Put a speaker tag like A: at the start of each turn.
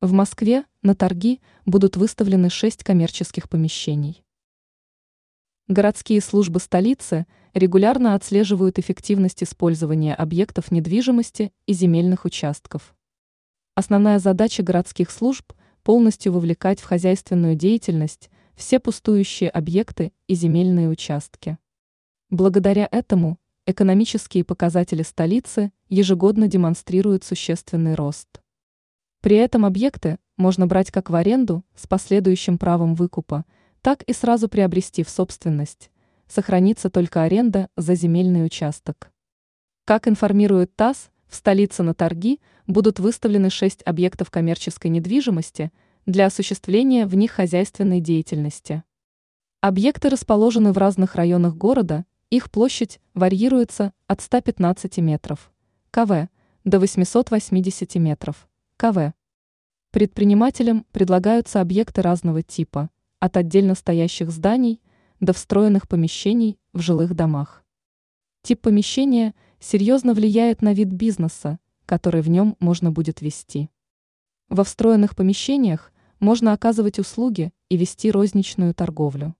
A: В Москве на торги будут выставлены шесть коммерческих помещений. Городские службы столицы регулярно отслеживают эффективность использования объектов недвижимости и земельных участков. Основная задача городских служб – полностью вовлекать в хозяйственную деятельность все пустующие объекты и земельные участки. Благодаря этому экономические показатели столицы ежегодно демонстрируют существенный рост. При этом объекты можно брать как в аренду с последующим правом выкупа – так и сразу приобрести в собственность. Сохранится только аренда за земельный участок. Как информирует ТАСС, в столице на торги будут выставлены шесть объектов коммерческой недвижимости для осуществления в них хозяйственной деятельности. Объекты расположены в разных районах города, их площадь варьируется от 115 метров КВ до 880 метров КВ. Предпринимателям предлагаются объекты разного типа – от отдельно стоящих зданий до встроенных помещений в жилых домах. Тип помещения серьезно влияет на вид бизнеса, который в нем можно будет вести. Во встроенных помещениях можно оказывать услуги и вести розничную торговлю.